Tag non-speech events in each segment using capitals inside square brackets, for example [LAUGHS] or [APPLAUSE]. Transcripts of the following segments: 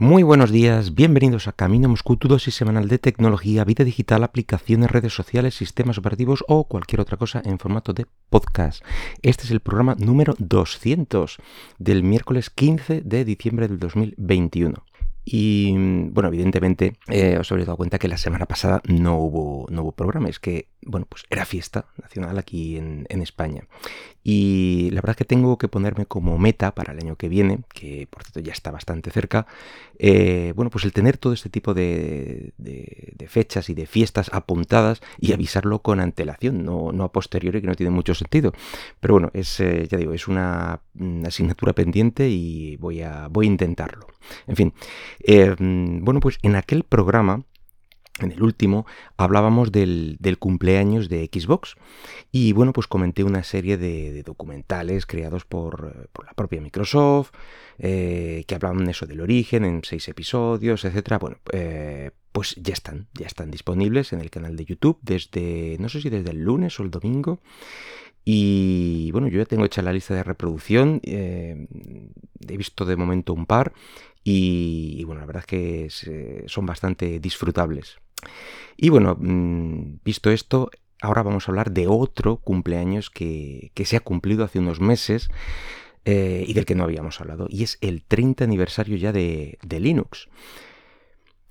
Muy buenos días, bienvenidos a Camino Moscú, tu dosis semanal de tecnología, vida digital, aplicaciones, redes sociales, sistemas operativos o cualquier otra cosa en formato de podcast. Este es el programa número 200 del miércoles 15 de diciembre del 2021. Y bueno, evidentemente eh, os habréis dado cuenta que la semana pasada no hubo, no hubo programa, es que bueno, pues era fiesta nacional aquí en, España. Y la verdad es que tengo que ponerme como meta para el año que viene, que por cierto ya está bastante cerca, eh, bueno, pues el tener todo este tipo de, fechas y de fiestas apuntadas y avisarlo con antelación, no, no, a posteriori, que no tiene mucho sentido. Pero bueno, es, eh, ya digo, es una, asignatura pendiente y voy a, voy a intentarlo. En fin, eh, bueno, pues en aquel programa en el último hablábamos del, cumpleaños de Xbox y bueno, pues comenté una serie de, documentales creados por, la propia Microsoft eh, que hablaban eso del origen en seis episodios, etcétera. Bueno, eh, pues ya están, ya están disponibles en el canal de YouTube desde, no sé si desde el lunes o el domingo. Y bueno, yo ya tengo hecha la lista de reproducción, eh, he visto de momento un par y, bueno, la verdad es que son bastante disfrutables. Y bueno, mm, visto esto, ahora vamos a hablar de otro cumpleaños que, se ha cumplido hace unos meses eh, y del que no habíamos hablado, y es el 30 aniversario ya de, Linux.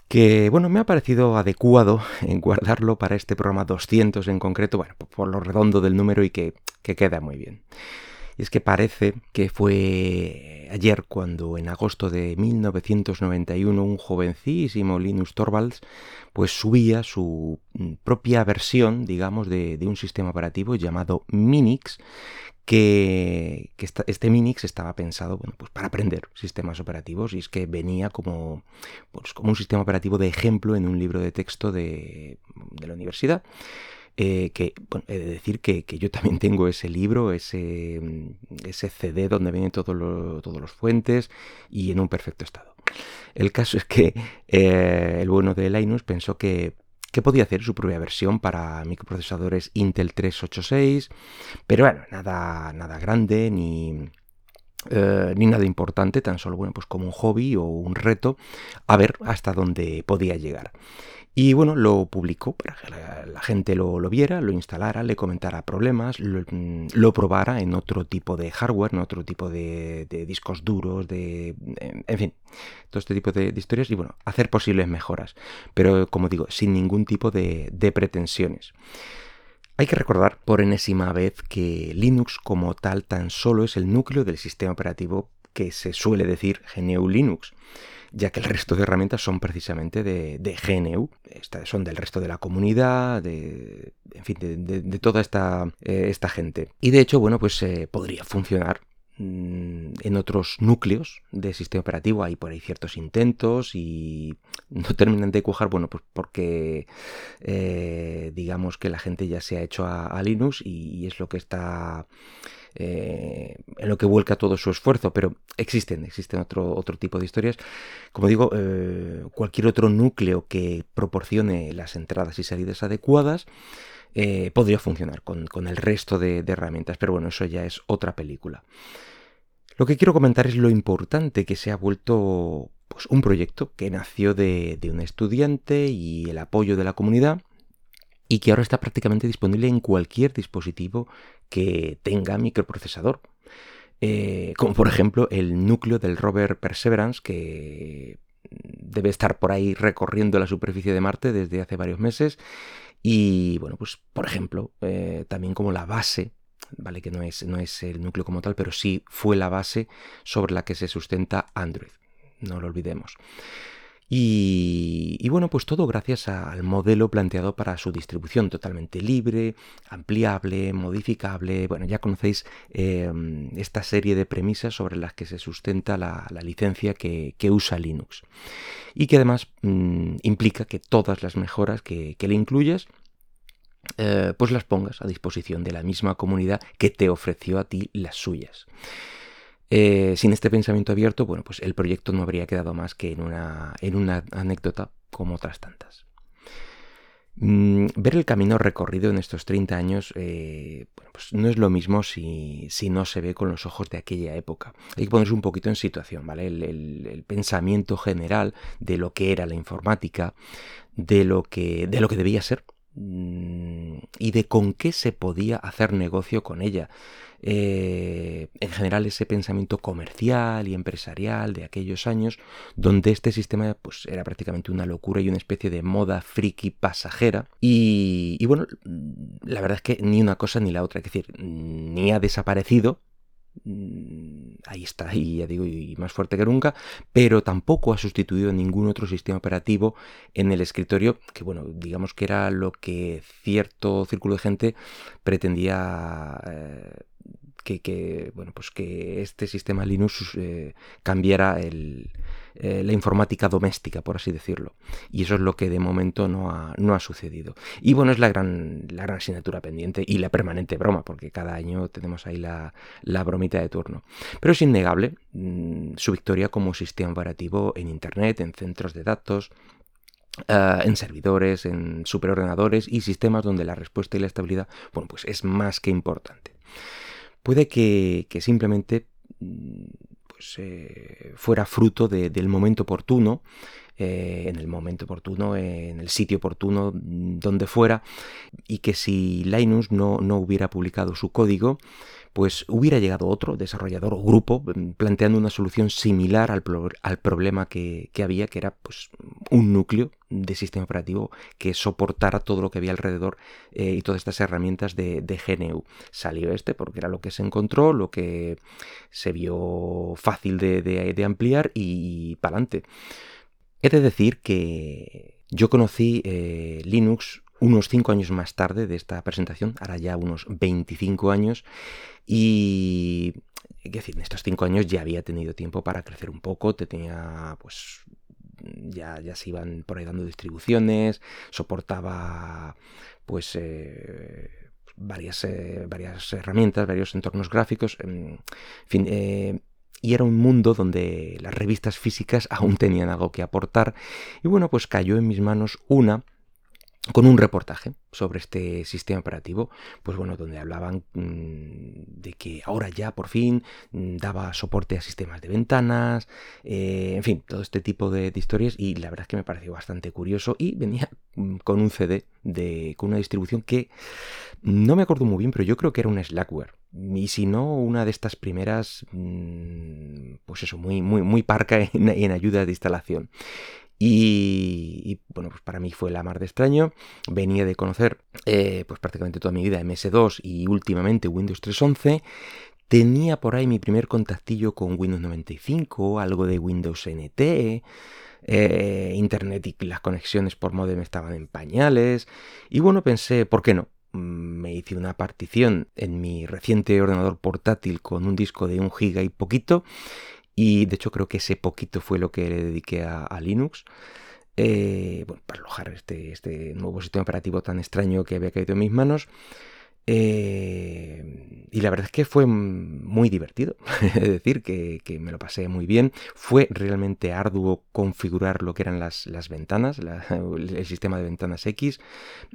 Que bueno, me ha parecido adecuado [LAUGHS] en guardarlo para este programa 200 en concreto, bueno, por lo redondo del número y que, que queda muy bien. Y es que parece que fue ayer cuando en agosto de 1991 un jovencísimo Linus Torvalds pues subía su mm, propia versión, digamos, de, un sistema operativo llamado Minix, que, este Minix estaba pensado bueno, pues para aprender sistemas operativos y es que venía como, pues como un sistema operativo de ejemplo en un libro de texto de, de la universidad. Eh, que he de decir que, yo también [LAUGHS] tengo ese libro, ese, mm, ese CD donde vienen todos los, todos los fuentes y en un perfecto estado. El caso es que eh, el bueno de Linus pensó que, podía hacer su propia versión para microprocesadores Intel 386, pero bueno, nada, nada grande ni, eh, ni nada importante, tan solo bueno, pues como un hobby o un reto, a ver hasta dónde podía llegar. Y bueno, lo publicó para que la, gente lo, viera, lo instalara, le comentara problemas, mm, lo, probara en otro tipo de hardware, en otro tipo de, discos duros, de, en fin, todo este tipo de, historias y bueno, hacer posibles mejoras. Pero como digo, sin ningún tipo de pretensiones. Hay que recordar por enésima vez que Linux como tal tan solo es el núcleo del sistema operativo que se suele decir GNU Linux ya que el resto de herramientas son precisamente de, GNU, son del resto de la comunidad, de, en fin, de, toda esta, eh, esta, gente. Y de hecho, bueno, pues eh, podría funcionar en otros núcleos de sistema operativo hay por ahí ciertos intentos y no terminan de cuajar, bueno, pues porque eh, digamos que la gente ya se ha hecho a, Linux y, es lo que está eh, en lo que vuelca todo su esfuerzo, pero existen, existen otro, otro tipo de historias. Como digo, eh, cualquier otro núcleo que proporcione las entradas y salidas adecuadas eh, podría funcionar con, el resto de, herramientas, pero bueno, eso ya es otra película. Lo que quiero comentar es lo importante que se ha vuelto pues, un proyecto que nació de, de un estudiante y el apoyo de la comunidad y que ahora está prácticamente disponible en cualquier dispositivo que tenga microprocesador. Eh, como por ejemplo el núcleo del rover Perseverance, que debe estar por ahí recorriendo la superficie de Marte desde hace varios meses. Y bueno, pues por ejemplo, eh, también como la base, vale que no es, no es el núcleo como tal, pero sí fue la base sobre la que se sustenta Android. No lo olvidemos. Y, bueno, pues todo gracias al modelo planteado para su distribución totalmente libre, ampliable, modificable. Bueno, ya conocéis em, esta serie de premisas sobre las que se sustenta la, licencia que, usa Linux. Y que además mm, implica que todas las mejoras que, le incluyas eh, pues las pongas a disposición de la misma comunidad que te ofreció a ti las suyas. Eh, sin este pensamiento abierto, bueno, pues el proyecto no habría quedado más que en una, en una anécdota como otras tantas. Mm, ver el camino recorrido en estos 30 años eh, pues no es lo mismo si, no se ve con los ojos de aquella época. Hay que ponerse un poquito en situación, ¿vale? El, pensamiento general de lo que era la informática, de lo que, de lo que debía ser y de con qué se podía hacer negocio con ella. Eh, en general ese pensamiento comercial y empresarial de aquellos años, donde este sistema pues, era prácticamente una locura y una especie de moda friki pasajera. Y, bueno, la verdad es que ni una cosa ni la otra, es decir, ni ha desaparecido, mm, ahí está, y ya digo, y más fuerte que nunca, pero tampoco ha sustituido ningún otro sistema operativo en el escritorio, que bueno, digamos que era lo que cierto círculo de gente pretendía eh, que, bueno, pues que este sistema Linux eh, cambiara el, eh, la informática doméstica, por así decirlo. Y eso es lo que de momento no ha, no ha sucedido. Y bueno, es la gran, la gran asignatura pendiente y la permanente broma, porque cada año tenemos ahí la, la bromita de turno. Pero es innegable mm, su victoria como sistema operativo en Internet, en centros de datos, eh, en servidores, en superordenadores y sistemas donde la respuesta y la estabilidad, bueno, pues es más que importante. Puede que, simplemente mm, pues, eh, fuera fruto del momento oportuno, eh, en el momento oportuno, en el sitio oportuno, mm, donde fuera, y que si Linus no, no hubiera publicado su código, pues hubiera llegado otro desarrollador o grupo mm, planteando una solución similar al, problema que, había, que era pues, un núcleo de sistema operativo que soportara todo lo que había alrededor eh, y todas estas herramientas de, GNU. Salió este porque era lo que se encontró, lo que se vio fácil de, ampliar y, para adelante. He de decir que yo conocí eh, Linux unos 5 años más tarde de esta presentación, ahora ya unos 25 años, y decir, en estos 5 años ya había tenido tiempo para crecer un poco, te tenía pues ya, ya se iban por ahí dando distribuciones, soportaba pues eh, varias, eh, varias herramientas, varios entornos gráficos, en fin, eh, y era un mundo donde las revistas físicas [LAUGHS] aún tenían algo que aportar, y bueno, pues cayó en mis manos una con un reportaje sobre este sistema operativo, pues bueno, donde hablaban mm, de que ahora ya por fin mm, daba soporte a sistemas de ventanas, eh, en fin, todo este tipo de, historias y la verdad es que me pareció bastante curioso y venía mm, con un CD de, con una distribución que no me acuerdo muy bien, pero yo creo que era un Slackware. Y si no, una de estas primeras, pues eso, muy, muy, muy parca en, en ayuda de instalación. Y, bueno, pues para mí fue la mar de extraño. Venía de conocer eh, pues prácticamente toda mi vida MS2 y últimamente Windows 3.11. Tenía por ahí mi primer contactillo con Windows 95, algo de Windows NT. Eh, internet y las conexiones por modem estaban en pañales. Y bueno, pensé, ¿por qué no? Mm, me hice una partición en mi reciente ordenador portátil con un disco de un giga y poquito y de hecho creo que ese poquito fue lo que le dediqué a, Linux. Eh, bueno, para alojar este, este nuevo sistema operativo tan extraño que había caído en mis manos. Eh, y la verdad es que fue muy divertido, [LAUGHS] es decir, que, me lo pasé muy bien. Fue realmente arduo configurar lo que eran las, las ventanas, el sistema de ventanas X,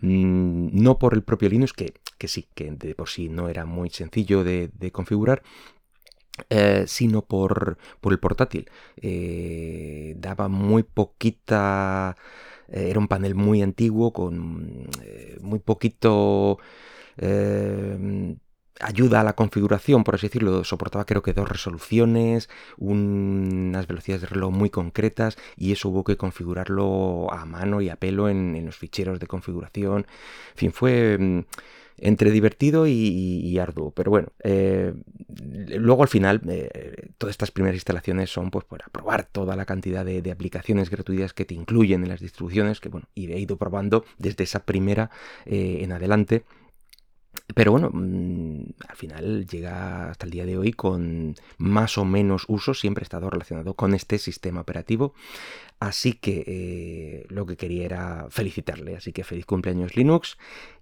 mm, no por el propio Linux, que, que, sí, que de por sí no era muy sencillo de configurar, eh, sino por, por, el portátil. Eh, daba muy poquita... Eh, era un panel muy antiguo con muy poquito ayuda a la configuración, por así decirlo, soportaba creo que dos resoluciones, unas velocidades de reloj muy concretas y eso hubo que configurarlo a mano y a pelo en, los ficheros de configuración. En fin, fue mm, entre divertido y, arduo. Pero bueno, luego al final eh, todas estas primeras instalaciones son pues para probar toda la cantidad de, aplicaciones gratuitas que te incluyen en las distribuciones, que bueno, y he ido probando desde esa primera eh, en adelante. Pero bueno, mm, al final llega hasta el día de hoy con más o menos uso, siempre he estado relacionado con este sistema operativo. Así que eh, lo que quería era felicitarle, así que feliz cumpleaños Linux.